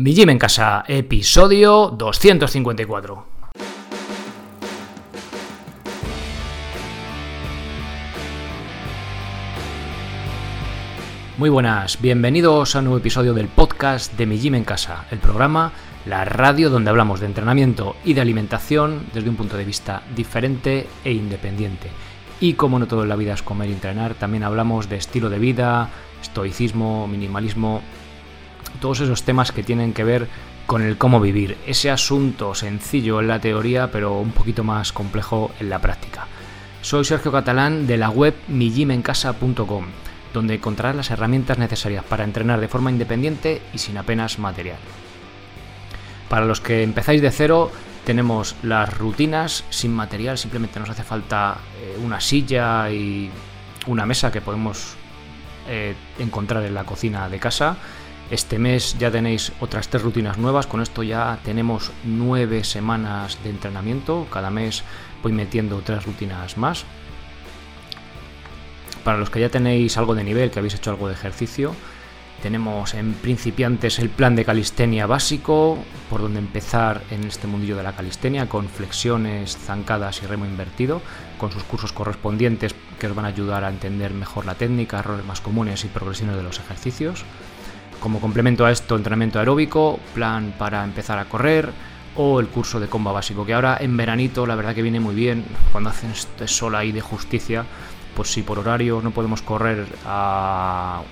Mi Gym en Casa, episodio 254. Muy buenas, bienvenidos a un nuevo episodio del podcast de Mi Gym en Casa, el programa, la radio donde hablamos de entrenamiento y de alimentación desde un punto de vista diferente e independiente. Y como no todo en la vida es comer y entrenar, también hablamos de estilo de vida, estoicismo, minimalismo todos esos temas que tienen que ver con el cómo vivir, ese asunto sencillo en la teoría pero un poquito más complejo en la práctica. Soy Sergio Catalán de la web mijimencasa.com, donde encontrarás las herramientas necesarias para entrenar de forma independiente y sin apenas material. Para los que empezáis de cero, tenemos las rutinas sin material, simplemente nos hace falta eh, una silla y una mesa que podemos eh, encontrar en la cocina de casa este mes ya tenéis otras tres rutinas nuevas, con esto ya tenemos nueve semanas de entrenamiento, cada mes voy metiendo tres rutinas más. Para los que ya tenéis algo de nivel, que habéis hecho algo de ejercicio, tenemos en principiantes el plan de calistenia básico, por donde empezar en este mundillo de la calistenia, con flexiones, zancadas y remo invertido, con sus cursos correspondientes que os van a ayudar a entender mejor la técnica, errores más comunes y progresiones de los ejercicios. Como complemento a esto, entrenamiento aeróbico, plan para empezar a correr o el curso de comba básico, que ahora en veranito la verdad que viene muy bien, cuando hacen este sol ahí de justicia, pues si por horario no podemos correr a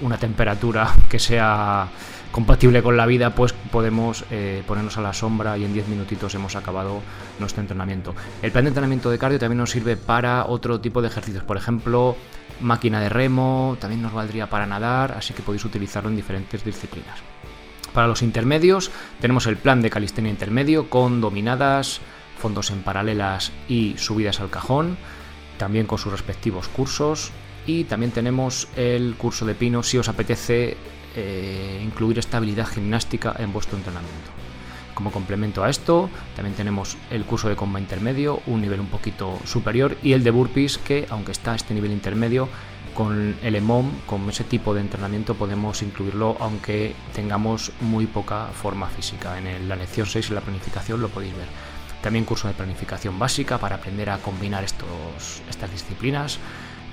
una temperatura que sea compatible con la vida, pues podemos eh, ponernos a la sombra y en 10 minutitos hemos acabado nuestro entrenamiento. El plan de entrenamiento de cardio también nos sirve para otro tipo de ejercicios, por ejemplo, máquina de remo, también nos valdría para nadar, así que podéis utilizarlo en diferentes disciplinas. Para los intermedios tenemos el plan de calistenia intermedio con dominadas, fondos en paralelas y subidas al cajón, también con sus respectivos cursos. Y también tenemos el curso de pino si os apetece eh, incluir esta habilidad gimnástica en vuestro entrenamiento. Como complemento a esto, también tenemos el curso de comba intermedio, un nivel un poquito superior, y el de burpees, que aunque está a este nivel intermedio, con el EMOM, con ese tipo de entrenamiento podemos incluirlo aunque tengamos muy poca forma física. En la lección 6 en la planificación lo podéis ver. También curso de planificación básica para aprender a combinar estos, estas disciplinas.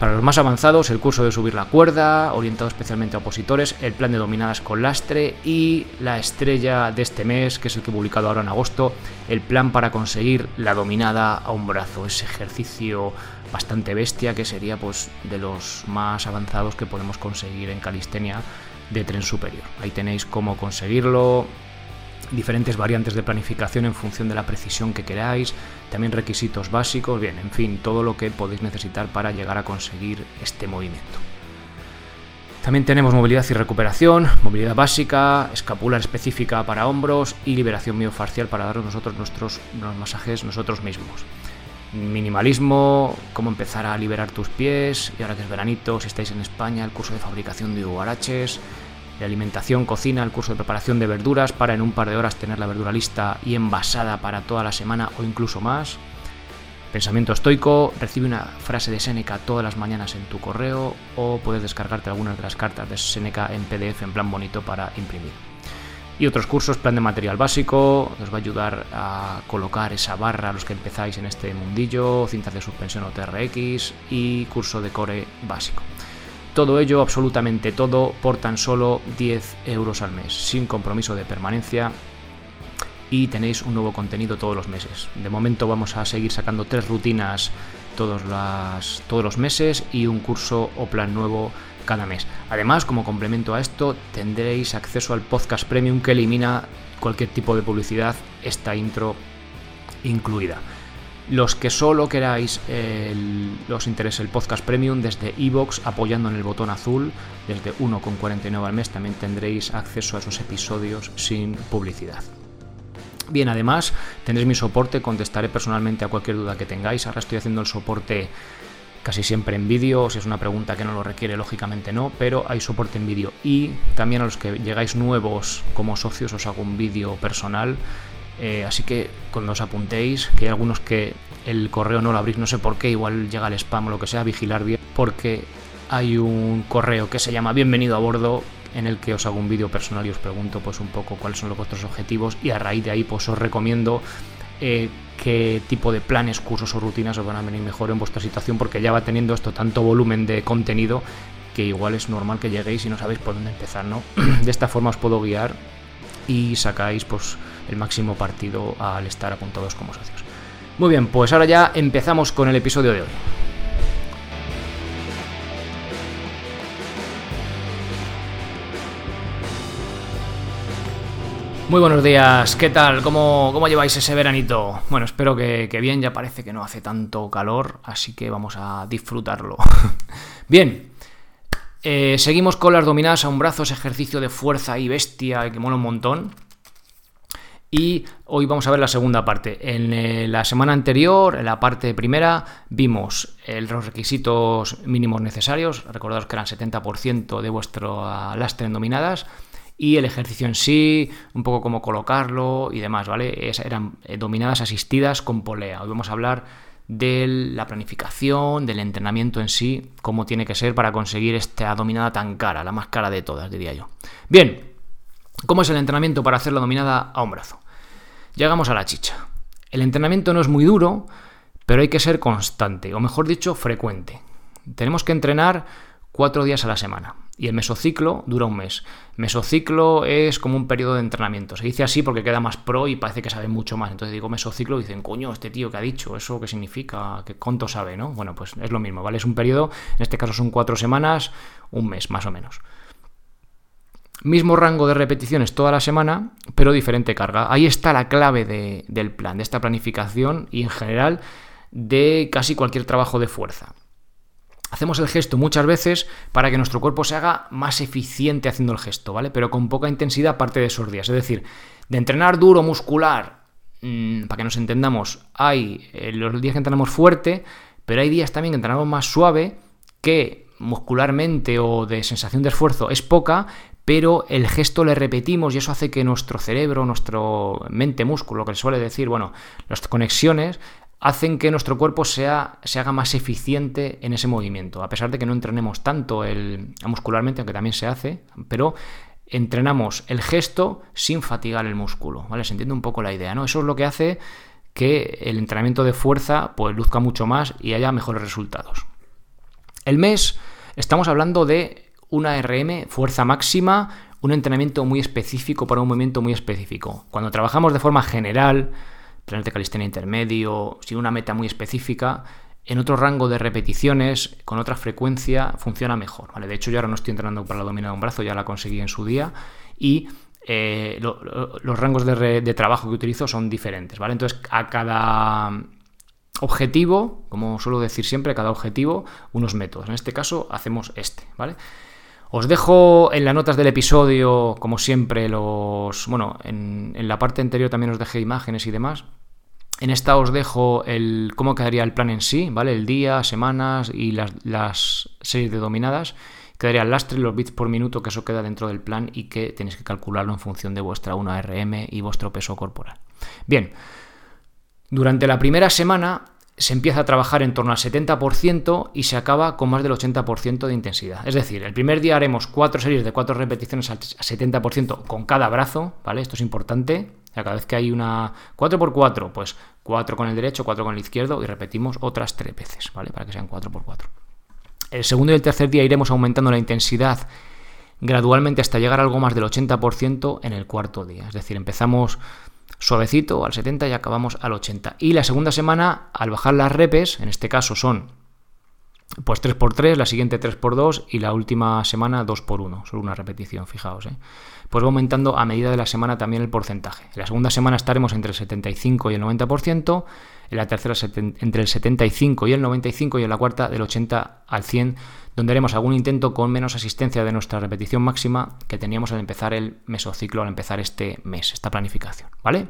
Para los más avanzados, el curso de subir la cuerda, orientado especialmente a opositores, el plan de dominadas con lastre y la estrella de este mes, que es el que he publicado ahora en agosto, el plan para conseguir la dominada a un brazo, ese ejercicio bastante bestia que sería pues de los más avanzados que podemos conseguir en calistenia de tren superior. Ahí tenéis cómo conseguirlo, diferentes variantes de planificación en función de la precisión que queráis, también requisitos básicos, bien, en fin, todo lo que podéis necesitar para llegar a conseguir este movimiento. También tenemos movilidad y recuperación, movilidad básica, escapular específica para hombros y liberación miofascial para darnos nosotros nuestros masajes nosotros mismos. Minimalismo, cómo empezar a liberar tus pies, y ahora que es veranito, si estáis en España, el curso de fabricación de huaraches, de alimentación, cocina, el curso de preparación de verduras para en un par de horas tener la verdura lista y envasada para toda la semana o incluso más. Pensamiento estoico, recibe una frase de Seneca todas las mañanas en tu correo o puedes descargarte algunas de las cartas de Seneca en PDF en plan bonito para imprimir. Y otros cursos, plan de material básico, os va a ayudar a colocar esa barra a los que empezáis en este mundillo, cintas de suspensión o TRX y curso de core básico. Todo ello, absolutamente todo, por tan solo 10 euros al mes, sin compromiso de permanencia y tenéis un nuevo contenido todos los meses. De momento vamos a seguir sacando tres rutinas todos, todos los meses y un curso o plan nuevo cada mes. Además, como complemento a esto, tendréis acceso al podcast premium que elimina cualquier tipo de publicidad, esta intro incluida. Los que solo queráis los interese el podcast premium desde iVoox apoyando en el botón azul, desde 1,49 al mes también tendréis acceso a esos episodios sin publicidad. Bien, además tendréis mi soporte, contestaré personalmente a cualquier duda que tengáis. Ahora estoy haciendo el soporte casi siempre en vídeo, si es una pregunta que no lo requiere, lógicamente no, pero hay soporte en vídeo. Y también a los que llegáis nuevos como socios os hago un vídeo personal eh, así que cuando os apuntéis, que hay algunos que el correo no lo abrís, no sé por qué, igual llega el spam o lo que sea, vigilar bien, porque hay un correo que se llama Bienvenido a bordo en el que os hago un vídeo personal y os pregunto pues un poco cuáles son los vuestros objetivos y a raíz de ahí pues os recomiendo eh, qué tipo de planes, cursos o rutinas os van a venir mejor en vuestra situación porque ya va teniendo esto tanto volumen de contenido que igual es normal que lleguéis y no sabéis por dónde empezar, ¿no? De esta forma os puedo guiar y sacáis pues el máximo partido al estar apuntados como socios. Muy bien, pues ahora ya empezamos con el episodio de hoy. Muy buenos días, ¿qué tal? ¿Cómo, cómo lleváis ese veranito? Bueno, espero que, bien, ya parece que no hace tanto calor, así que vamos a disfrutarlo. bien, eh, seguimos con las dominadas a un brazo, ese ejercicio de fuerza y bestia que mola un montón. Y hoy vamos a ver la segunda parte. En eh, la semana anterior, en la parte primera, vimos los requisitos mínimos necesarios. Recordaos que eran 70% de vuestro lastre en dominadas y el ejercicio en sí, un poco cómo colocarlo y demás, ¿vale? eran eh, dominadas asistidas con polea. Hoy vamos a hablar de la planificación, del entrenamiento en sí, cómo tiene que ser para conseguir esta dominada tan cara, la más cara de todas, diría yo. Bien, ¿cómo es el entrenamiento para hacer la dominada a un brazo? Llegamos a la chicha. El entrenamiento no es muy duro, pero hay que ser constante, o mejor dicho, frecuente. Tenemos que entrenar cuatro días a la semana. Y el mesociclo dura un mes. Mesociclo es como un periodo de entrenamiento. Se dice así porque queda más pro y parece que sabe mucho más. Entonces digo mesociclo y dicen, coño, este tío que ha dicho, ¿eso qué significa? ¿Qué cuánto sabe? ¿no? Bueno, pues es lo mismo, ¿vale? Es un periodo, en este caso son cuatro semanas, un mes más o menos. Mismo rango de repeticiones toda la semana, pero diferente carga. Ahí está la clave del plan, de esta planificación y en general de casi cualquier trabajo de fuerza. Hacemos el gesto muchas veces para que nuestro cuerpo se haga más eficiente haciendo el gesto, ¿vale? Pero con poca intensidad aparte de esos días. Es decir, de entrenar duro, muscular, mm, para que nos entendamos, hay eh, los días que entrenamos fuerte, pero hay días también que entrenamos más suave, que muscularmente o de sensación de esfuerzo es poca, pero el gesto le repetimos y eso hace que nuestro cerebro, nuestro mente-músculo, que suele decir, bueno, las conexiones hacen que nuestro cuerpo sea, se haga más eficiente en ese movimiento. A pesar de que no entrenemos tanto el, muscularmente, aunque también se hace, pero entrenamos el gesto sin fatigar el músculo. ¿vale? Se entiende un poco la idea, ¿no? Eso es lo que hace que el entrenamiento de fuerza pues, luzca mucho más y haya mejores resultados. El mes, estamos hablando de una RM, fuerza máxima, un entrenamiento muy específico para un movimiento muy específico. Cuando trabajamos de forma general, planes de calistenia intermedio, sin una meta muy específica, en otro rango de repeticiones, con otra frecuencia, funciona mejor. ¿vale? De hecho, yo ahora no estoy entrenando para la domina de un brazo, ya la conseguí en su día. Y eh, los rangos de, de, trabajo que utilizo son diferentes. ¿vale? Entonces, a cada objetivo, como suelo decir siempre, a cada objetivo, unos métodos. En este caso, hacemos este. ¿vale? Os dejo en las notas del episodio, como siempre, los. Bueno, en, la parte anterior también os dejé imágenes y demás. En esta os dejo el cómo quedaría el plan en sí, ¿vale? El día, semanas y las, series de dominadas. Quedaría el lastre los bits por minuto, que eso queda dentro del plan y que tenéis que calcularlo en función de vuestra 1RM y vuestro peso corporal. Bien, durante la primera semana se empieza a trabajar en torno al 70% y se acaba con más del 80% de intensidad. Es decir, el primer día haremos cuatro series de cuatro repeticiones al 70% con cada brazo, ¿vale? Esto es importante. cada vez que hay una 4x4, pues 4 con el derecho, 4 con el izquierdo y repetimos otras tres veces, ¿vale? Para que sean 4x4. El segundo y el tercer día iremos aumentando la intensidad gradualmente hasta llegar a algo más del 80% en el cuarto día. Es decir, empezamos suavecito al 70 y acabamos al 80. Y la segunda semana, al bajar las repes, en este caso son pues 3x3, la siguiente 3x2 y la última semana 2x1, solo una repetición, fijaos. ¿eh? Pues va aumentando a medida de la semana también el porcentaje. En la segunda semana estaremos entre el 75 y el 90%, en la tercera entre el 75 y el 95 y en la cuarta del 80 al 100 donde haremos algún intento con menos asistencia de nuestra repetición máxima que teníamos al empezar el mesociclo, al empezar este mes, esta planificación, ¿vale?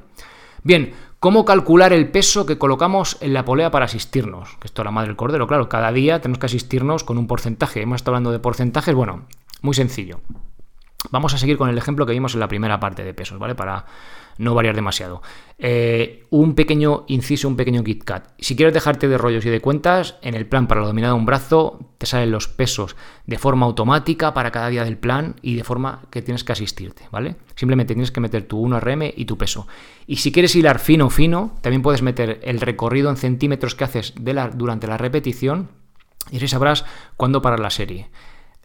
Bien, ¿cómo calcular el peso que colocamos en la polea para asistirnos? Que esto es la madre del cordero, claro, cada día tenemos que asistirnos con un porcentaje. Hemos estado hablando de porcentajes, bueno, muy sencillo. Vamos a seguir con el ejemplo que vimos en la primera parte de pesos, ¿vale? Para no variar demasiado. Eh, un pequeño inciso, un pequeño KitKat. Si quieres dejarte de rollos y de cuentas, en el plan para la dominada de un brazo te salen los pesos de forma automática para cada día del plan y de forma que tienes que asistirte, ¿vale? Simplemente tienes que meter tu 1RM y tu peso. Y si quieres hilar fino, fino, también puedes meter el recorrido en centímetros que haces de la, durante la repetición y así sabrás cuándo parar la serie.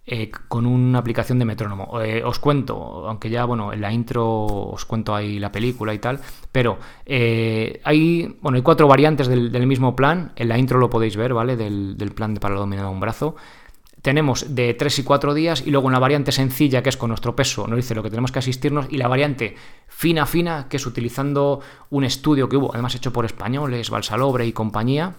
Eh, con una aplicación de metrónomo. Eh, os cuento, aunque ya, bueno, en la intro os cuento ahí la película y tal, pero eh, hay, bueno, hay cuatro variantes del, mismo plan, en la intro lo podéis ver, ¿vale? Del, plan de para de un brazo. Tenemos de 3 y 4 días y luego una variante sencilla que es con nuestro peso, nos dice lo que tenemos que asistirnos, y la variante fina, fina, que es utilizando un estudio que hubo, además hecho por españoles, Balsalobre y compañía,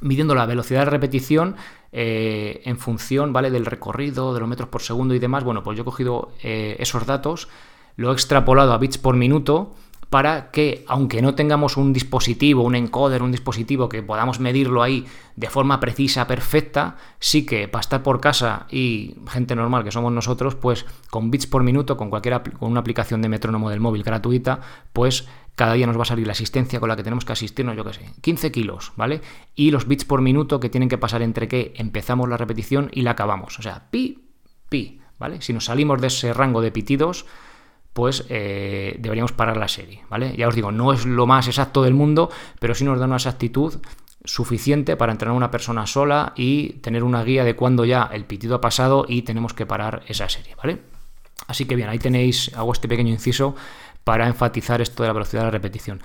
midiendo la velocidad de repetición eh, en función ¿vale? del recorrido, de los metros por segundo y demás. Bueno, pues yo he cogido eh, esos datos, lo he extrapolado a bits por minuto para que, aunque no tengamos un dispositivo, un encoder, un dispositivo que podamos medirlo ahí de forma precisa, perfecta, sí que para estar por casa y gente normal que somos nosotros, pues con bits por minuto, con cualquier con una aplicación de metrónomo del móvil gratuita, pues cada día nos va a salir la asistencia con la que tenemos que asistirnos, yo qué sé, 15 kilos, ¿vale? Y los bits por minuto que tienen que pasar entre que empezamos la repetición y la acabamos. O sea, pi, pi, ¿vale? Si nos salimos de ese rango de pitidos, pues eh, deberíamos parar la serie, ¿vale? Ya os digo, no es lo más exacto del mundo, pero sí nos da una exactitud suficiente para entrenar a una persona sola y tener una guía de cuándo ya el pitido ha pasado y tenemos que parar esa serie, ¿vale? Así que bien, ahí tenéis, hago este pequeño inciso para enfatizar esto de la velocidad de la repetición.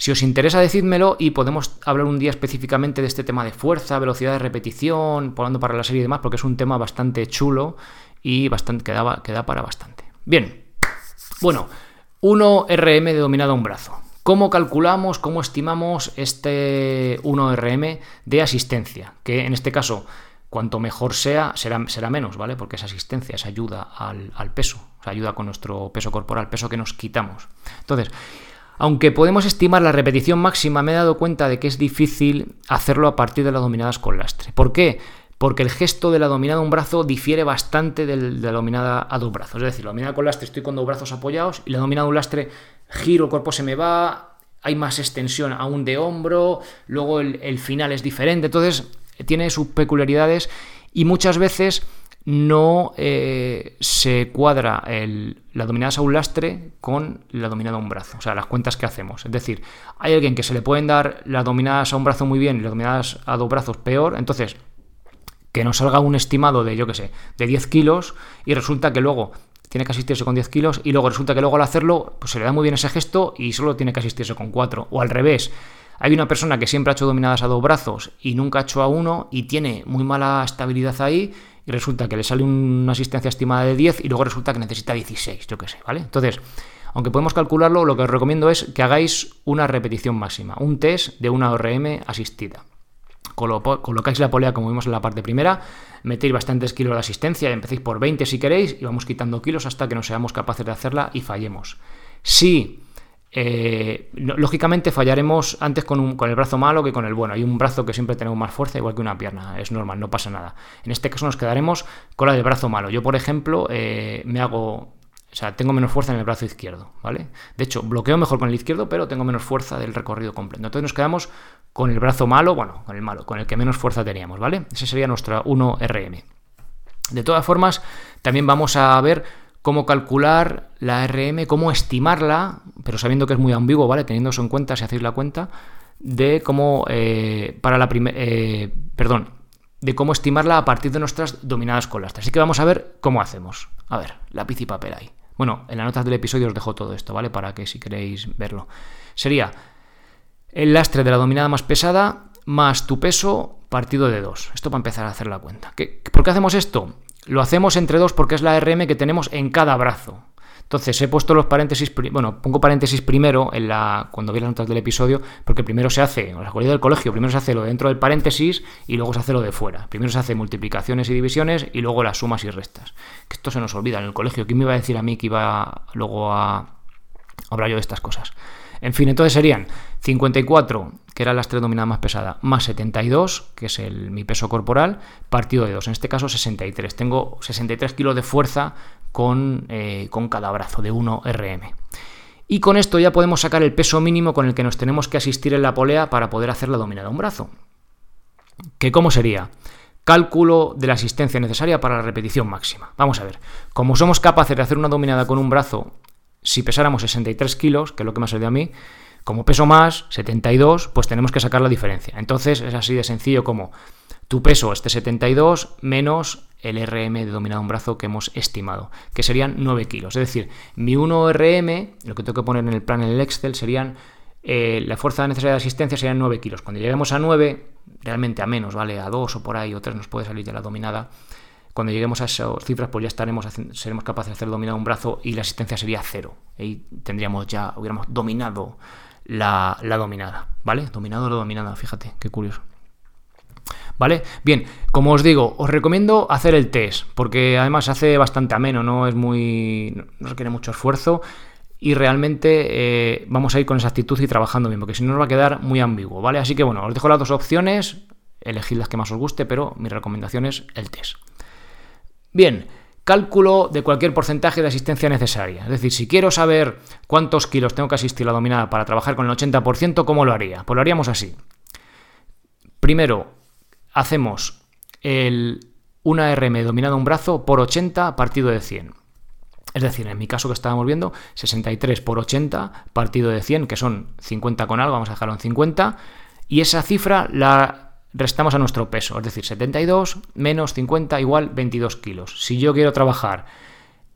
Si os interesa, decídmelo y podemos hablar un día específicamente de este tema de fuerza, velocidad de repetición, poniendo para la serie y demás, porque es un tema bastante chulo y bastante, que, da, para bastante. Bien, bueno, 1RM de dominado a un brazo. ¿Cómo calculamos, cómo estimamos este 1RM de asistencia? Que en este caso, cuanto mejor sea, será, será menos, ¿vale? Porque es asistencia, es ayuda al peso, ayuda con nuestro peso corporal, peso que nos quitamos. Entonces, aunque podemos estimar la repetición máxima, me he dado cuenta de que es difícil hacerlo a partir de las dominadas con lastre. ¿Por qué? porque el gesto de la dominada a un brazo difiere bastante de la dominada a dos brazos. Es decir, la dominada con lastre estoy con dos brazos apoyados y la dominada a un lastre giro, el cuerpo se me va, hay más extensión aún de hombro, luego el, final es diferente, entonces tiene sus peculiaridades y muchas veces no eh, se cuadra la dominada a un lastre con la dominada a un brazo, o sea, las cuentas que hacemos. Es decir, hay alguien que se le pueden dar las dominadas a un brazo muy bien y las dominadas a dos brazos peor, entonces que nos salga un estimado de, yo qué sé, de 10 kilos y resulta que luego tiene que asistirse con 10 kilos y luego resulta que luego al hacerlo pues se le da muy bien ese gesto y solo tiene que asistirse con 4. O al revés, hay una persona que siempre ha hecho dominadas a dos brazos y nunca ha hecho a uno y tiene muy mala estabilidad ahí y resulta que le sale una asistencia estimada de 10 y luego resulta que necesita 16, yo qué sé, ¿vale? Entonces, aunque podemos calcularlo, lo que os recomiendo es que hagáis una repetición máxima, un test de una ORM asistida colocáis la polea como vimos en la parte primera, metéis bastantes kilos de asistencia, empecéis por 20 si queréis y vamos quitando kilos hasta que no seamos capaces de hacerla y fallemos. Si, eh, lógicamente fallaremos antes con, el brazo malo que con el bueno. Hay un brazo que siempre tenemos más fuerza, igual que una pierna, es normal, no pasa nada. En este caso nos quedaremos con la del brazo malo. Yo, por ejemplo, eh, me hago o sea, tengo menos fuerza en el brazo izquierdo, ¿vale? De hecho, bloqueo mejor con el izquierdo, pero tengo menos fuerza del recorrido completo. Entonces nos quedamos con el brazo malo, bueno, con el malo, con el que menos fuerza teníamos, ¿vale? Ese sería nuestra 1RM. De todas formas, también vamos a ver cómo calcular la RM, cómo estimarla, pero sabiendo que es muy ambiguo, ¿vale? Teniendo eso en cuenta, si hacéis la cuenta, de cómo eh, para la primera... Eh, perdón, de cómo estimarla a partir de nuestras dominadas con lastre. Así que vamos a ver cómo hacemos. A ver, lápiz y papel ahí. Bueno, en las notas del episodio os dejo todo esto, ¿vale? Para que si queréis verlo. Sería el lastre de la dominada más pesada más tu peso partido de 2. Esto para empezar a hacer la cuenta. ¿Por qué hacemos esto? Lo hacemos entre 2 porque es la RM que tenemos en cada brazo. Entonces he puesto los paréntesis, bueno, pongo paréntesis primero en la, cuando vi las notas del episodio, porque primero se hace, en la escuela del colegio, primero se hace lo dentro del paréntesis y luego se hace lo de fuera. Primero se hace multiplicaciones y divisiones y luego las sumas y restas. Que esto se nos olvida en el colegio. ¿Quién me iba a decir a mí que iba luego a hablar yo de estas cosas? En fin, entonces serían 54, que era la estrella dominada más pesada, más 72, que es el, mi peso corporal, partido de 2. En este caso 63. Tengo 63 kilos de fuerza con, eh, con cada brazo de 1 RM. Y con esto ya podemos sacar el peso mínimo con el que nos tenemos que asistir en la polea para poder hacer la dominada a un brazo. ¿Que cómo sería? Cálculo de la asistencia necesaria para la repetición máxima. Vamos a ver, como somos capaces de hacer una dominada con un brazo si pesáramos 63 kilos, que es lo que me ha salido a mí, como peso más, 72, pues tenemos que sacar la diferencia. Entonces es así de sencillo como tu peso este 72 menos el RM de dominado un brazo que hemos estimado, que serían 9 kilos. Es decir, mi 1 RM, lo que tengo que poner en el plan en el Excel, serían eh, la fuerza necesaria de asistencia serían 9 kilos. Cuando lleguemos a 9, realmente a menos, ¿vale? A 2 o por ahí o 3 nos puede salir ya la dominada. Cuando lleguemos a esas cifras, pues ya estaremos seremos capaces de hacer dominado un brazo y la asistencia sería cero. Y tendríamos ya, hubiéramos dominado la, dominada, ¿vale? Dominado la dominada, fíjate, qué curioso. ¿Vale? Bien, como os digo, os recomiendo hacer el test, porque además hace bastante ameno, no es muy. no requiere mucho esfuerzo y realmente eh, vamos a ir con esa actitud y trabajando bien, porque si no nos va a quedar muy ambiguo, ¿vale? Así que bueno, os dejo las dos opciones, elegid las que más os guste, pero mi recomendación es el test. Bien, cálculo de cualquier porcentaje de asistencia necesaria. Es decir, si quiero saber cuántos kilos tengo que asistir a la dominada para trabajar con el 80%, ¿cómo lo haría? Pues lo haríamos así. Primero, hacemos el, una RM dominada un brazo por 80 partido de 100. Es decir, en mi caso que estábamos viendo, 63 por 80 partido de 100, que son 50 con algo, vamos a dejarlo en 50, y esa cifra la restamos a nuestro peso, es decir, 72 menos 50 igual 22 kilos. Si yo quiero trabajar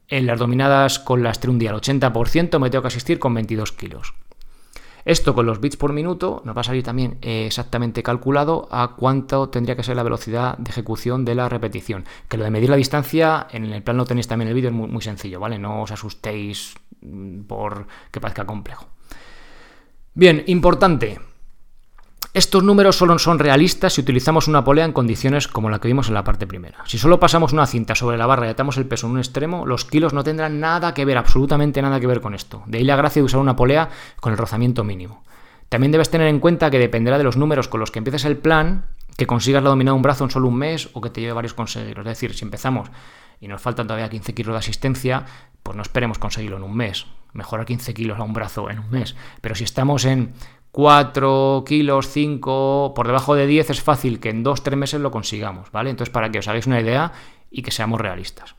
en las dominadas con la estrundia al 80%, me tengo que asistir con 22 kilos. Esto con los bits por minuto nos va a salir también eh, exactamente calculado a cuánto tendría que ser la velocidad de ejecución de la repetición. Que lo de medir la distancia, en el plan lo tenéis también el vídeo, es muy, muy sencillo, ¿vale? No os asustéis mm, por que parezca complejo. Bien, importante, estos números solo son realistas si utilizamos una polea en condiciones como la que vimos en la parte primera. Si solo pasamos una cinta sobre la barra y atamos el peso en un extremo, los kilos no tendrán nada que ver, absolutamente nada que ver con esto. De ahí la gracia de usar una polea con el rozamiento mínimo. También debes tener en cuenta que dependerá de los números con los que empieces el plan, que consigas la dominada un brazo en solo un mes o que te lleve varios conseguirlos. Es decir, si empezamos y nos faltan todavía 15 kilos de asistencia, pues no esperemos conseguirlo en un mes. Mejorar 15 kilos a un brazo en un mes. Pero si estamos en 4 kilos, 5, por debajo de 10 es fácil que en 2-3 meses lo consigamos, ¿vale? Entonces, para que os hagáis una idea y que seamos realistas.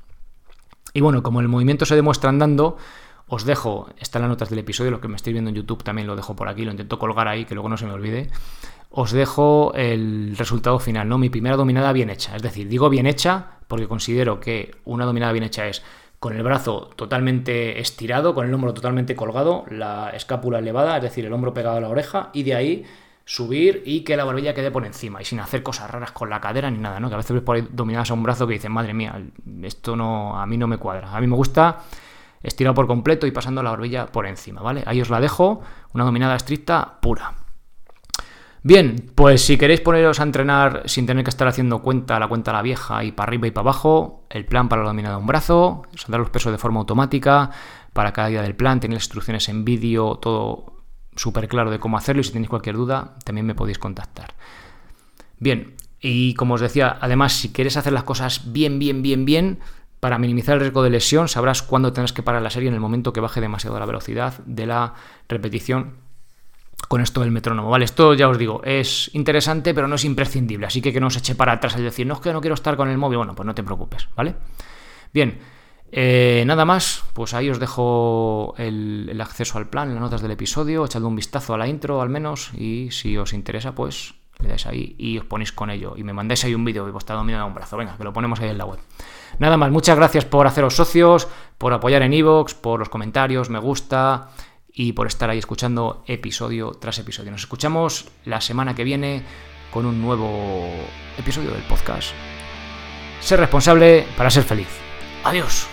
Y bueno, como el movimiento se demuestra andando, os dejo, está en las notas del episodio, lo que me estoy viendo en YouTube también lo dejo por aquí, lo intento colgar ahí, que luego no se me olvide. Os dejo el resultado final, ¿no? Mi primera dominada bien hecha. Es decir, digo bien hecha porque considero que una dominada bien hecha es con el brazo totalmente estirado, con el hombro totalmente colgado, la escápula elevada, es decir, el hombro pegado a la oreja, y de ahí subir y que la barbilla quede por encima, y sin hacer cosas raras con la cadera ni nada, ¿no? Que a veces ves por ahí dominadas a un brazo que dicen, madre mía, esto no, a mí no me cuadra. A mí me gusta estirado por completo y pasando la barbilla por encima, ¿vale? Ahí os la dejo, una dominada estricta pura. Bien, pues si queréis poneros a entrenar sin tener que estar haciendo cuenta, la cuenta a la vieja y para arriba y para abajo, el plan para la dominada de un brazo, saldrá los pesos de forma automática para cada día del plan, tenéis instrucciones en vídeo, todo súper claro de cómo hacerlo y si tenéis cualquier duda también me podéis contactar. Bien, y como os decía, además si quieres hacer las cosas bien, bien, bien, bien, para minimizar el riesgo de lesión, sabrás cuándo tendrás que parar la serie en el momento que baje demasiado la velocidad de la repetición con esto del metrónomo, ¿vale? Esto ya os digo, es interesante, pero no es imprescindible, así que que no os eche para atrás y decir, no es que no quiero estar con el móvil, bueno, pues no te preocupes, ¿vale? Bien, eh, nada más, pues ahí os dejo el, acceso al plan las notas del episodio, echadle un vistazo a la intro al menos, y si os interesa, pues le dais ahí y os ponéis con ello, y me mandáis ahí un vídeo y vos está dominando un brazo, venga, que lo ponemos ahí en la web. Nada más, muchas gracias por haceros socios, por apoyar en iVoox, por los comentarios, me gusta y por estar ahí escuchando episodio tras episodio. Nos escuchamos la semana que viene con un nuevo episodio del podcast. Ser responsable para ser feliz. Adiós.